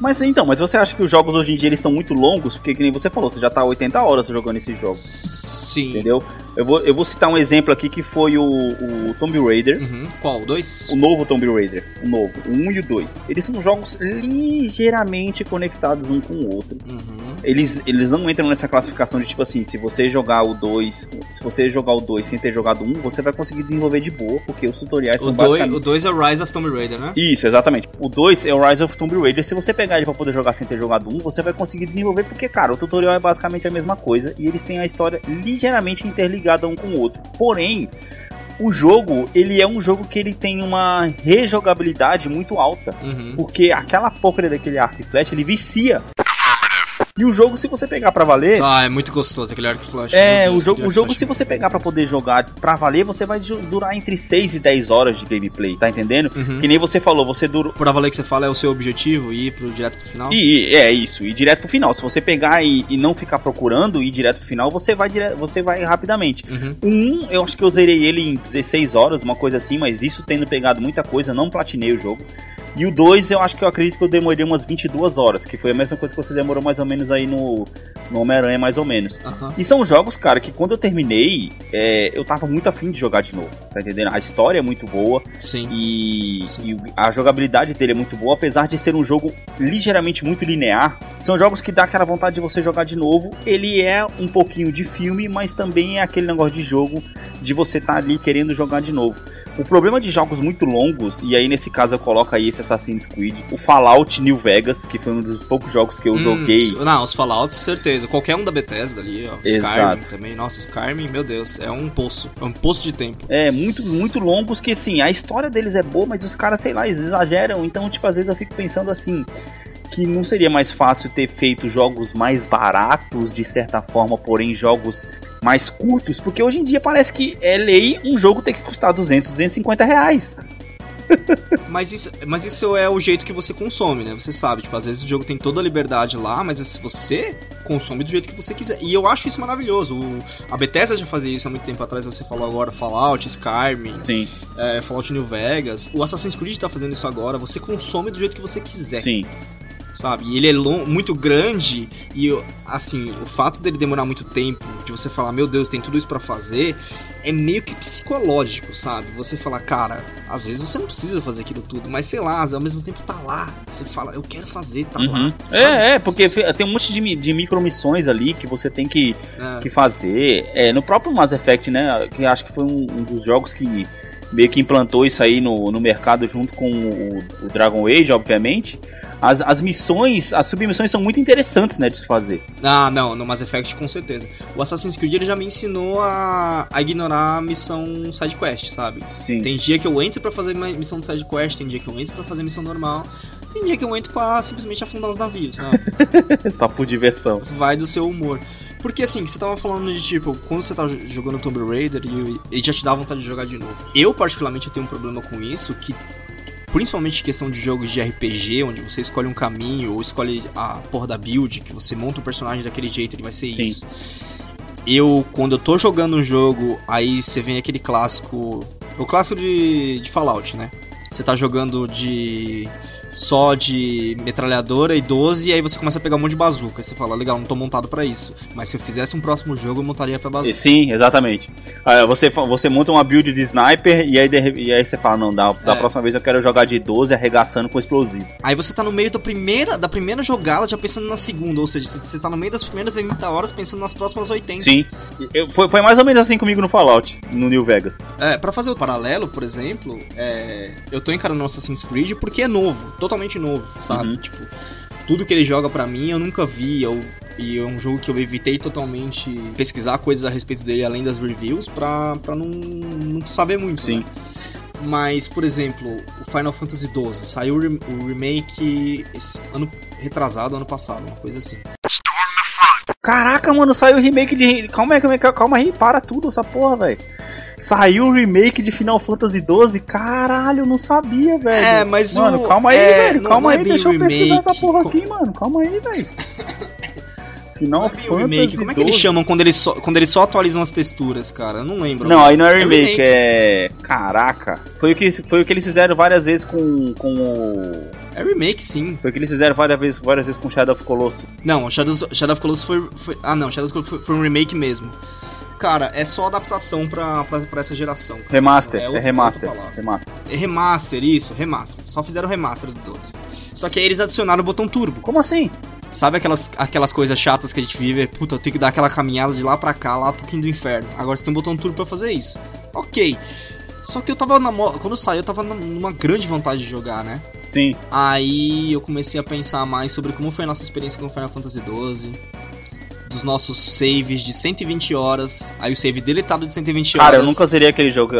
Mas então, mas você acha que os jogos hoje em dia eles estão muito longos? Porque que nem você falou, você já tá 80 horas jogando esses jogos. Sim. Entendeu? Eu vou, eu vou citar um exemplo aqui que foi o, o Tomb Raider. Uhum. Qual? O 2? O novo Tomb Raider. O novo. O 1 um e o 2. Eles são jogos ligeiramente conectados um com o outro. Uhum. Eles, eles não entram nessa classificação de tipo assim, se você jogar o 2, se você jogar o 2 sem ter jogado um, você vai conseguir desenvolver de boa, porque os tutoriais o são dois, basicamente... O 2 é o Rise of Tomb Raider, né? Isso, exatamente. O 2 é o Rise of Tomb Raider. Se você pegar ele pra poder jogar sem ter jogado um, você vai conseguir desenvolver, porque, cara, o tutorial é basicamente a mesma coisa e eles têm a história ligeiramente interligada um com o outro. Porém, o jogo, ele é um jogo que ele tem uma rejogabilidade muito alta. Uhum. Porque aquela porcaria daquele arco e flash, ele vicia. E o jogo, se você pegar para valer. Ah, é muito gostoso aquele arco flash. É, Deus, o jogo, o jogo se você pegar para poder jogar pra valer, você vai durar entre 6 e 10 horas de gameplay, tá entendendo? Uhum. Que nem você falou, você dura. Pra valer que você fala é o seu objetivo, ir pro direto pro final? E, é isso, ir direto pro final. Se você pegar e, e não ficar procurando ir direto pro final, você vai, dire... você vai rapidamente. Uhum. Um, eu acho que eu zerei ele em 16 horas, uma coisa assim, mas isso tendo pegado muita coisa, não platinei o jogo. E o 2 eu acho que eu acredito que eu demorei umas 22 horas, que foi a mesma coisa que você demorou mais ou menos aí no, no Homem-Aranha, mais ou menos. Uhum. E são jogos, cara, que quando eu terminei, é, eu tava muito afim de jogar de novo, tá entendendo? A história é muito boa. Sim. E, Sim. e a jogabilidade dele é muito boa, apesar de ser um jogo ligeiramente muito linear. São jogos que dá aquela vontade de você jogar de novo. Ele é um pouquinho de filme, mas também é aquele negócio de jogo de você estar tá ali querendo jogar de novo. O problema de jogos muito longos, e aí nesse caso eu coloco aí esse Assassin's Creed, o Fallout New Vegas, que foi um dos poucos jogos que eu hum, joguei. Não, os Fallouts, certeza. Qualquer um da Bethesda ali, ó. Exato. Skyrim também. Nossa, Skyrim, meu Deus, é um poço. É um poço de tempo. É, muito, muito longos que, assim, a história deles é boa, mas os caras, sei lá, eles exageram. Então, tipo, às vezes eu fico pensando assim que não seria mais fácil ter feito jogos mais baratos, de certa forma, porém jogos mais curtos, porque hoje em dia parece que é lei um jogo ter que custar 200, 250 reais. mas, isso, mas isso é o jeito que você consome, né? Você sabe, tipo, às vezes o jogo tem toda a liberdade lá, mas se você consome do jeito que você quiser. E eu acho isso maravilhoso. O, a Bethesda já fazia isso há muito tempo atrás, você falou agora Fallout, Skyrim, Sim. É, Fallout New Vegas. O Assassin's Creed tá fazendo isso agora, você consome do jeito que você quiser. Sim sabe? E ele é long, muito grande e, assim, o fato dele demorar muito tempo, de você falar, meu Deus, tem tudo isso para fazer, é meio que psicológico, sabe? Você falar, cara, às vezes você não precisa fazer aquilo tudo, mas sei lá, ao mesmo tempo tá lá. Você fala, eu quero fazer, tá uhum. lá. Sabe? É, é, porque tem um monte de, de micromissões ali que você tem que, é. que fazer. É, no próprio Mass Effect, né? Que acho que foi um, um dos jogos que meio que implantou isso aí no, no mercado junto com o, o Dragon Age, obviamente as, as missões, as submissões são muito interessantes, né, de se fazer. Ah, não, no Mass Effect com certeza. O Assassin's Creed ele já me ensinou a, a ignorar a missão side quest, sabe? Sim. Tem dia que eu entro para fazer missão de side quest, tem dia que eu entro para fazer missão normal. Tem dia que eu entro pra simplesmente afundar os navios, sabe? Só por diversão. Vai do seu humor. Porque assim, você tava falando de tipo, quando você tá jogando Tomb Raider e ele já te dá vontade de jogar de novo. Eu, particularmente, eu tenho um problema com isso, que principalmente questão de jogos de RPG, onde você escolhe um caminho ou escolhe a porra da build, que você monta o um personagem daquele jeito, ele vai ser Sim. isso. Eu, quando eu tô jogando um jogo, aí você vem aquele clássico. O clássico de, de Fallout, né? Você tá jogando de só de metralhadora e 12, e aí você começa a pegar um monte de bazuca. Você fala, legal, não tô montado para isso. Mas se eu fizesse um próximo jogo, eu montaria pra bazuca. Sim, exatamente. Ah, você, você monta uma build de sniper e aí, e aí você fala, não, da, da é. próxima vez eu quero jogar de 12 arregaçando com explosivo. Aí você tá no meio da primeira, da primeira jogada já pensando na segunda, ou seja, você tá no meio das primeiras 80 horas pensando nas próximas 80. Sim. Eu, foi, foi mais ou menos assim comigo no Fallout, no New Vegas. É, pra fazer o paralelo, por exemplo, é, eu tô encarando Assassin's Creed porque é novo totalmente novo, sabe? Uhum. Tipo, tudo que ele joga para mim eu nunca vi, eu, e é um jogo que eu evitei totalmente pesquisar coisas a respeito dele além das reviews pra, pra não, não saber muito, Sim. Né? Mas, por exemplo, o Final Fantasy XII saiu o remake esse ano retrasado, ano passado, uma coisa assim. Caraca, mano, saiu o remake de. Calma aí, calma aí, calma aí, para tudo essa porra, velho. Saiu o remake de Final Fantasy XII? Caralho, não sabia, velho. É, mas Mano, o... calma aí, é, velho. Calma aí, deixa eu pesquisar essa porra aqui, mano. Calma aí, velho. Final não Fantasy remake. Como é que eles chamam quando eles, só, quando eles só atualizam as texturas, cara? Eu não lembro. Não, aí não é remake, é, remake. é... Caraca. Foi o, que, foi o que eles fizeram várias vezes com, com o... É remake, sim. Foi o que eles fizeram várias vezes, várias vezes com Shadow of Colossus. Não, Shadow, Shadow of Colossus foi, foi... Ah, não. Shadow of Colossus foi, foi um remake mesmo. Cara, é só adaptação pra, pra, pra essa geração. Cara. Remaster, é, é remaster. Remaster. É remaster, isso, remaster. Só fizeram remaster do 12. Só que aí eles adicionaram o botão turbo. Como assim? Sabe aquelas, aquelas coisas chatas que a gente vive? Puta, eu tenho que dar aquela caminhada de lá pra cá, lá pro fim do inferno. Agora você tem um botão turbo pra fazer isso. Ok. Só que eu tava na Quando saiu, eu tava numa grande vontade de jogar, né? Sim. Aí eu comecei a pensar mais sobre como foi a nossa experiência com Final Fantasy XII dos nossos saves de 120 horas, aí o save deletado de 120 horas. Cara, eu nunca zerei aquele jogo,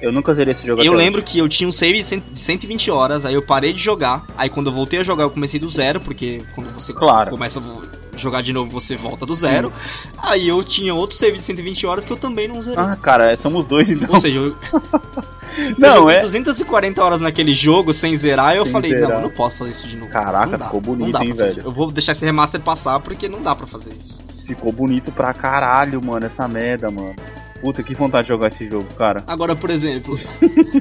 eu nunca zerei esse jogo Eu lembro hoje. que eu tinha um save de 120 horas, aí eu parei de jogar, aí quando eu voltei a jogar eu comecei do zero, porque quando você claro. começa a jogar de novo você volta do zero. Sim. Aí eu tinha outro save de 120 horas que eu também não zerei. Ah, cara, somos dois então. Ou seja, eu... Não, é... 240 horas naquele jogo sem zerar e eu falei, zerar. não, eu não posso fazer isso de novo. Caraca, ficou bonito, hein, velho. Eu vou deixar esse remaster passar porque não dá pra fazer isso. Ficou bonito pra caralho, mano, essa merda, mano. Puta, que vontade de jogar esse jogo, cara. Agora, por exemplo,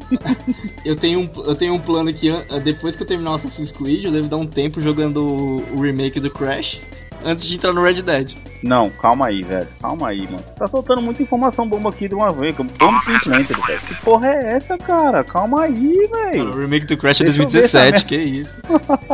eu, tenho um, eu tenho um plano que depois que eu terminar o Assassin's Creed, eu devo dar um tempo jogando o remake do Crash antes de entrar no Red Dead. Não, calma aí, velho. Calma aí, mano. Tá soltando muita informação bomba aqui de uma vez. Bomba Implanted, velho. Que porra é essa, cara? Calma aí, velho. O remake do Crash é 2017, que isso.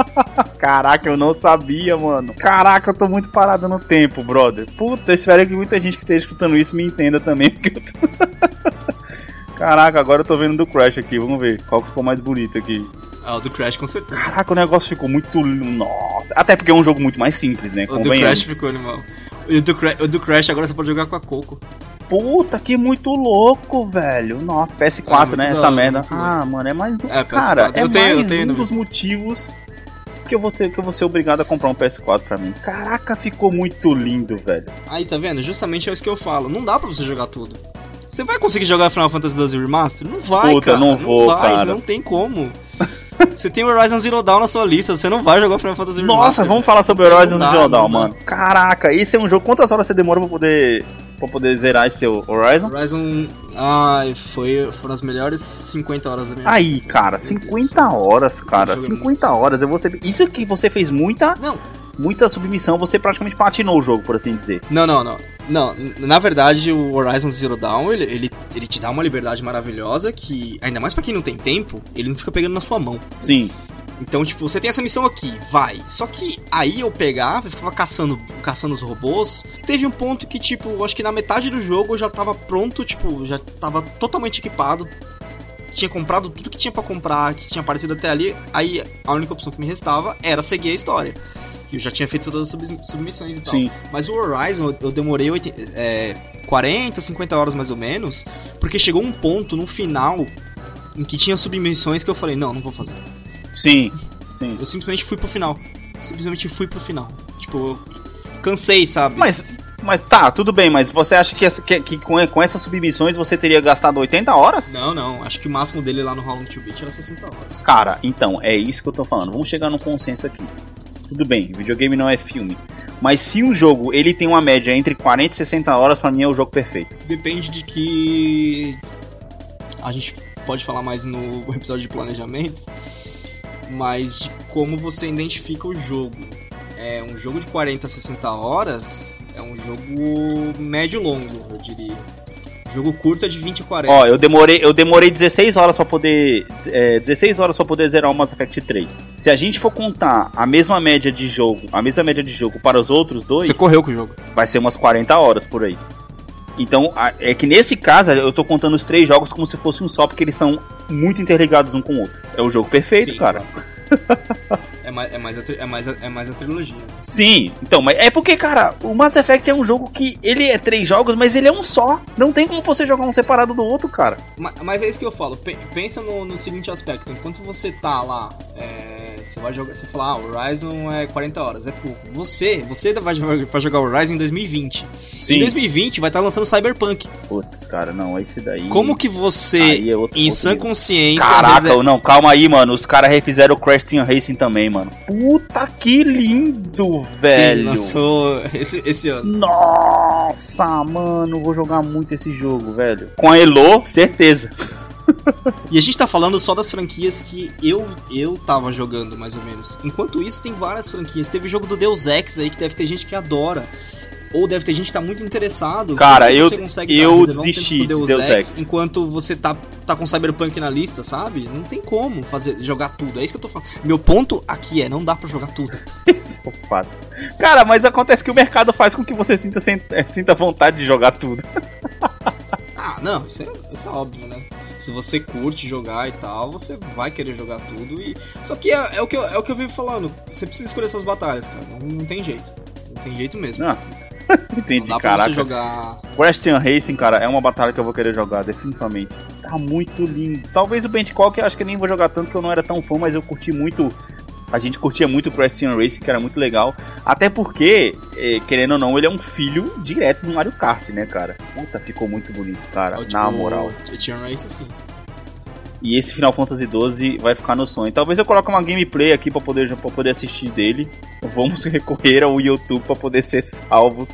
Caraca, eu não sabia, mano. Caraca, eu tô muito parado no tempo, brother. Puta, eu espero que muita gente que esteja escutando isso me entenda também, porque eu tô... Caraca, agora eu tô vendo do Crash aqui. Vamos ver qual que ficou mais bonito aqui. Ah, o do Crash com certeza. Caraca, o negócio ficou muito. Nossa. Até porque é um jogo muito mais simples, né? O do Crash ficou animal. E o do, o do Crash agora você pode jogar com a Coco. Puta, que muito louco, velho. Nossa, PS4, é, né? Essa merda. Ah, mano, é mais. É, Cara, é eu tenho, mais tenho, um dos motivos que eu, vou ter, que eu vou ser obrigado a comprar um PS4 pra mim. Caraca, ficou muito lindo, velho. Aí, tá vendo? Justamente é isso que eu falo. Não dá pra você jogar tudo. Você vai conseguir jogar Final Fantasy XII Remaster? Não vai, Puta, cara. não vou, não vai, cara. Não tem como. Você tem o Horizon Zero Dawn na sua lista, você não vai jogar Final Fantasy Remaster. Nossa, vamos falar sobre o Horizon Zero Dawn, mano. Caraca, esse é um jogo. Quantas horas você demora pra poder, pra poder zerar esse seu Horizon? Horizon. Ai, foi, foram as melhores 50 horas da minha Aí, cara, 50 horas, cara. 50 horas. Eu vou ter... Isso que você fez muita. Não, muita submissão, você praticamente patinou o jogo, por assim dizer. Não, não, não. Não, na verdade, o Horizon Zero Dawn, ele, ele, ele te dá uma liberdade maravilhosa que, ainda mais para quem não tem tempo, ele não fica pegando na sua mão. Sim. Então, tipo, você tem essa missão aqui, vai. Só que aí eu pegava, eu ficava caçando, caçando os robôs. Teve um ponto que, tipo, acho que na metade do jogo eu já tava pronto, tipo, já tava totalmente equipado. Tinha comprado tudo que tinha para comprar, que tinha aparecido até ali. Aí a única opção que me restava era seguir a história eu já tinha feito todas as submissões e tal. Sim. Mas o Horizon eu demorei 80, é, 40, 50 horas mais ou menos, porque chegou um ponto no final em que tinha submissões que eu falei, não, não vou fazer. Sim, sim. Eu simplesmente fui pro final. Simplesmente fui pro final. Tipo, eu cansei, sabe? Mas Mas tá, tudo bem, mas você acha que, essa, que, que com, com, essas submissões você teria gastado 80 horas? Não, não. Acho que o máximo dele lá no How Long to Beat era 60 horas. Cara, então, é isso que eu tô falando. Vamos chegar num consenso aqui. Tudo bem, videogame não é filme. Mas se um jogo ele tem uma média entre 40 e 60 horas, pra mim é o jogo perfeito. Depende de que. A gente pode falar mais no episódio de planejamento, mas de como você identifica o jogo. É um jogo de 40 a 60 horas, é um jogo médio-longo, eu diria. Jogo curto é de 20 a 40. Ó, eu demorei, eu demorei 16 horas para poder. É, 16 horas para poder zerar o Mass Effect 3. Se a gente for contar a mesma média de jogo, a mesma média de jogo para os outros dois. Você correu com o jogo. Vai ser umas 40 horas por aí. Então, é que nesse caso, eu tô contando os três jogos como se fosse um só, porque eles são muito interligados um com o outro. É o jogo perfeito, Sim, cara. é, mais, é, mais a, é, mais a, é mais a trilogia. Sim, então, mas é porque, cara, o Mass Effect é um jogo que ele é três jogos, mas ele é um só. Não tem como você jogar um separado do outro, cara. Mas, mas é isso que eu falo. Pensa no, no seguinte aspecto: enquanto você tá lá. É você vai jogar, você fala, ah, Horizon é 40 horas, é pouco. Você, você vai, vai jogar Horizon em 2020. Sim. Em 2020 vai estar tá lançando Cyberpunk. Putz, cara, não, esse daí. Como que você, é em sã consciência. Caraca, não, calma aí, mano. Os caras refizeram o Crash Team Racing também, mano. Puta que lindo, velho. Sim, lançou esse, esse ano. Nossa, mano, vou jogar muito esse jogo, velho. Com a Elo, certeza. e a gente tá falando só das franquias que eu eu tava jogando, mais ou menos. Enquanto isso, tem várias franquias. Teve o jogo do Deus Ex aí, que deve ter gente que adora. Ou deve ter gente que tá muito interessado. Cara, eu, eu desisti um Deus, Deus Ex, Ex, enquanto você tá, tá com Cyberpunk na lista, sabe? Não tem como fazer jogar tudo. É isso que eu tô falando. Meu ponto aqui é, não dá para jogar tudo. Cara, mas acontece que o mercado faz com que você sinta, sinta vontade de jogar tudo. ah, não, isso é, isso é óbvio, né? se você curte jogar e tal, você vai querer jogar tudo e. Só que é, é o, que eu, é o que eu vivo falando. Você precisa escolher suas batalhas, cara. Não, não tem jeito. Não tem jeito mesmo. Ah. Entendi, não dá pra caraca. você jogar. Question Racing, cara, é uma batalha que eu vou querer jogar, definitivamente. Tá muito lindo. Talvez o Benchcock eu acho que nem vou jogar tanto que eu não era tão fã, mas eu curti muito a gente curtia muito o Preston Racing, que era muito legal. Até porque, é, querendo ou não, ele é um filho direto do Mario Kart, né, cara? Puta, ficou muito bonito, cara. Oh, tipo, na moral. Preston Racing, sim. E esse Final Fantasy XII vai ficar no sonho. Talvez eu coloque uma gameplay aqui para poder, pra poder assistir dele. Vamos recorrer ao YouTube para poder ser salvos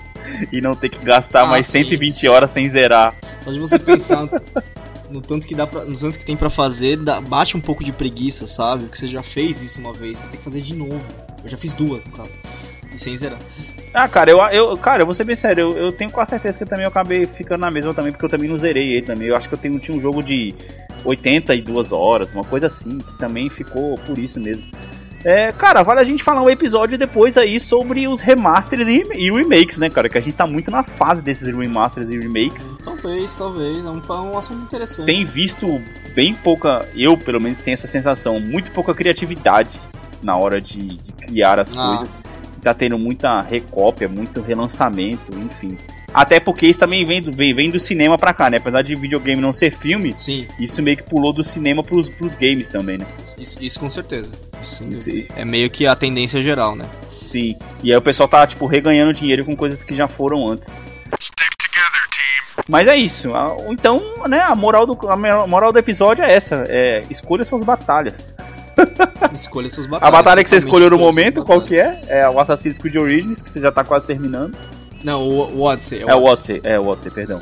e não ter que gastar ah, mais sim, 120 sim. horas sem zerar. Só de você pensar no tanto que dá pra, no tanto que tem para fazer, dá, bate um pouco de preguiça, sabe? Porque você já fez isso uma vez, vai ter que fazer de novo. Eu já fiz duas, no caso. E sem zerar. Ah, cara, eu, eu, cara, eu vou ser bem sério, eu, eu tenho quase certeza que eu também eu acabei ficando na mesma também, porque eu também não zerei ele também. Eu acho que eu tenho, tinha um jogo de 82 horas, uma coisa assim, que também ficou por isso mesmo. É, cara, vale a gente falar um episódio depois aí sobre os remasters e, e remakes, né, cara? Que a gente tá muito na fase desses remasters e remakes. Talvez, talvez. É um, é um assunto interessante. Tem visto bem pouca, eu pelo menos tenho essa sensação, muito pouca criatividade na hora de, de criar as ah. coisas. Tá tendo muita recópia, muito relançamento, enfim. Até porque isso também vem do, vem, vem do cinema pra cá, né? Apesar de videogame não ser filme, Sim. isso meio que pulou do cinema pros, pros games também, né? Isso, isso com certeza. Isso, é meio que a tendência geral, né? Sim. E aí o pessoal tá, tipo, reganhando dinheiro com coisas que já foram antes. Mas é isso. Então, né, a moral do, a moral do episódio é essa. É, escolha suas batalhas. Escolha suas batalhas. A batalha que você escolheu no momento, qual que é? É o Assassin's Creed Origins, que você já tá quase terminando. Não, o Odyssey. É o Odyssey, é o Odyssey, perdão.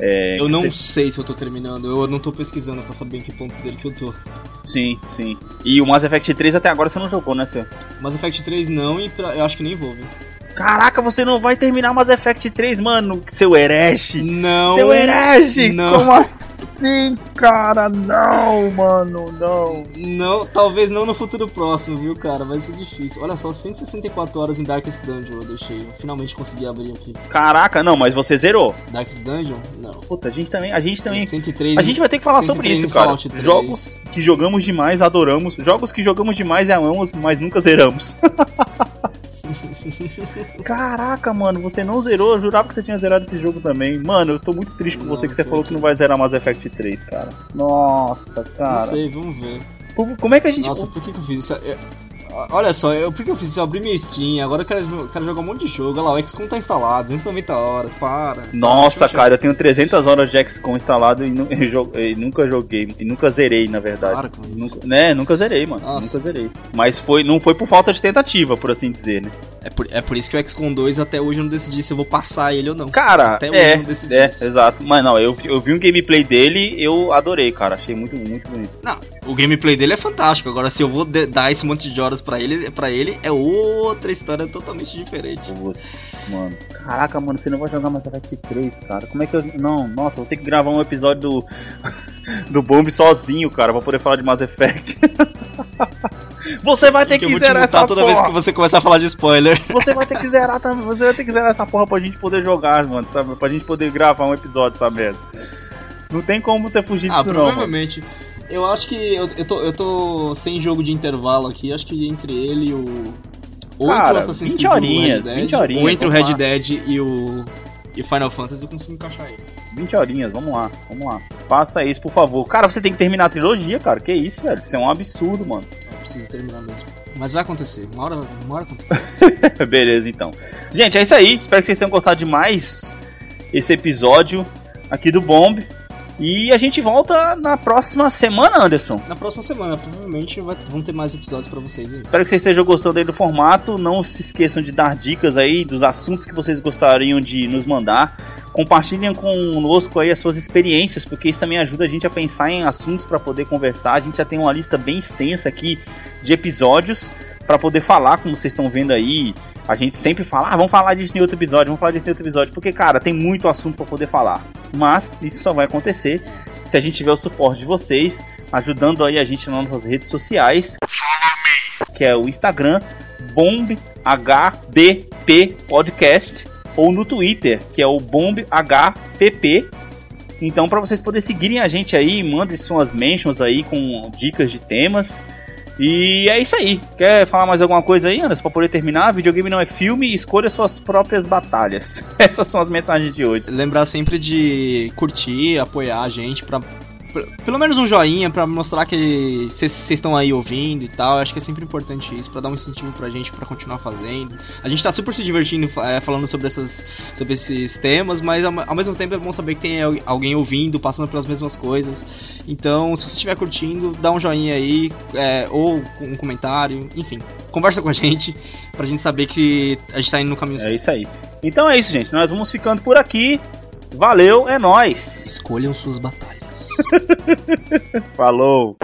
É, eu não você... sei se eu tô terminando, eu não tô pesquisando pra saber em que ponto dele que eu tô. Sim, sim. E o Mass Effect 3 até agora você não jogou, né, seu? Mass Effect 3 não, e pra... eu acho que nem vou, viu? Caraca, você não vai terminar Mass Effect 3, mano, seu herege! Não! Seu herege! Não. Como assim? Assim, cara. Não, mano, não. Não, talvez não no futuro próximo, viu, cara? Vai ser difícil. Olha só, 164 horas em Darkest Dungeon eu deixei. Eu finalmente consegui abrir aqui. Caraca, não, mas você zerou. Darkest Dungeon? Não. Puta, a gente também, a gente também. 103, a gente vai ter que falar sobre isso, cara. Jogos que jogamos demais, adoramos. Jogos que jogamos demais e amamos, mas nunca zeramos. Caraca, mano, você não zerou? Eu jurava que você tinha zerado esse jogo também. Mano, eu tô muito triste com você que você falou que não vai zerar Mass Effect 3, cara. Nossa, cara. Não sei, vamos ver. Como é que a gente. Nossa, por que, que eu fiz isso? É, Olha só, eu, por que eu fiz isso? Eu abri minha Steam, agora eu quero, quero jogar um monte de jogo. Olha lá, o XCOM tá instalado, 290 horas, para. Nossa, cara, eu tenho 300 horas de XCOM instalado e, e, e, nunca joguei. E nunca zerei, na verdade. Para com isso. Nunca, né, nunca zerei, mano. Nossa. Nunca zerei. Mas foi, não foi por falta de tentativa, por assim dizer, né? É por, é por isso que o XCOM 2 até hoje eu não decidi se eu vou passar ele ou não. Cara, até hoje é, eu não decidi. É, isso. exato. Mas não, eu, eu vi um gameplay dele, eu adorei, cara. Achei muito, muito bonito. Não, o gameplay dele é fantástico. Agora, se eu vou dar esse monte de horas pra ele, pra ele é outra história totalmente diferente. Putz, mano. Caraca, mano, você não vai jogar Mass Effect 3, cara. Como é que eu. Não, nossa, vou ter que gravar um episódio do. do Bomb sozinho, cara, pra poder falar de Mass Effect. Você vai ter que, que zerar essa toda porra. vez que você começar a falar de spoiler. Você vai ter que zerar também. Você vai ter que zerar essa porra pra gente poder jogar, mano, sabe? Pra gente poder gravar um episódio, sabe mesmo? Não tem como você fugir ah, disso, não. Provavelmente. Eu acho que eu, eu, tô, eu tô sem jogo de intervalo aqui. Acho que entre ele e o. Ou Cara, entre o Assassin's Creed horinhas, Red Dead, 20 horinhas, ou entre o Red lá. Dead e o. E Final Fantasy eu consigo encaixar ele. 20 horinhas, vamos lá, vamos lá. Faça isso, por favor. Cara, você tem que terminar a trilogia, cara. Que isso, velho? Isso é um absurdo, mano. Eu preciso terminar mesmo. Mas vai acontecer. Uma hora, uma hora acontecer. Beleza, então. Gente, é isso aí. Espero que vocês tenham gostado de mais esse episódio aqui do Bomb. E a gente volta na próxima semana, Anderson. Na próxima semana, provavelmente vai, vão ter mais episódios para vocês aí. Espero que vocês estejam gostando aí do formato. Não se esqueçam de dar dicas aí dos assuntos que vocês gostariam de nos mandar. Compartilhem conosco aí as suas experiências, porque isso também ajuda a gente a pensar em assuntos para poder conversar. A gente já tem uma lista bem extensa aqui de episódios para poder falar, como vocês estão vendo aí. A gente sempre fala, ah, vamos falar disso em outro episódio, vamos falar disso em outro episódio, porque, cara, tem muito assunto para poder falar. Mas isso só vai acontecer se a gente tiver o suporte de vocês, ajudando aí a gente nas nossas redes sociais, que é o Instagram, BombHBP Podcast, ou no Twitter, que é o BombHPP. Então, para vocês poderem seguirem a gente aí, mandem suas mentions aí com dicas de temas e é isso aí. Quer falar mais alguma coisa aí, Anderson, pra poder terminar? Videogame não é filme, escolha suas próprias batalhas. Essas são as mensagens de hoje. Lembrar sempre de curtir, apoiar a gente pra pelo menos um joinha para mostrar que vocês estão aí ouvindo e tal. Eu acho que é sempre importante isso para dar um incentivo pra gente para continuar fazendo. A gente tá super se divertindo é, falando sobre essas sobre esses temas, mas ao, ao, mesmo tempo é bom saber que tem alguém ouvindo, passando pelas mesmas coisas. Então, se você estiver curtindo, dá um joinha aí é, ou um comentário, enfim, conversa com a gente pra gente saber que a gente tá indo no caminho certo. É isso aí. Então é isso, gente. Nós vamos ficando por aqui. Valeu, é nós. Escolham suas batalhas. Falou.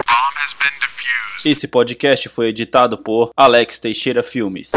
Esse podcast foi editado por Alex Teixeira Filmes.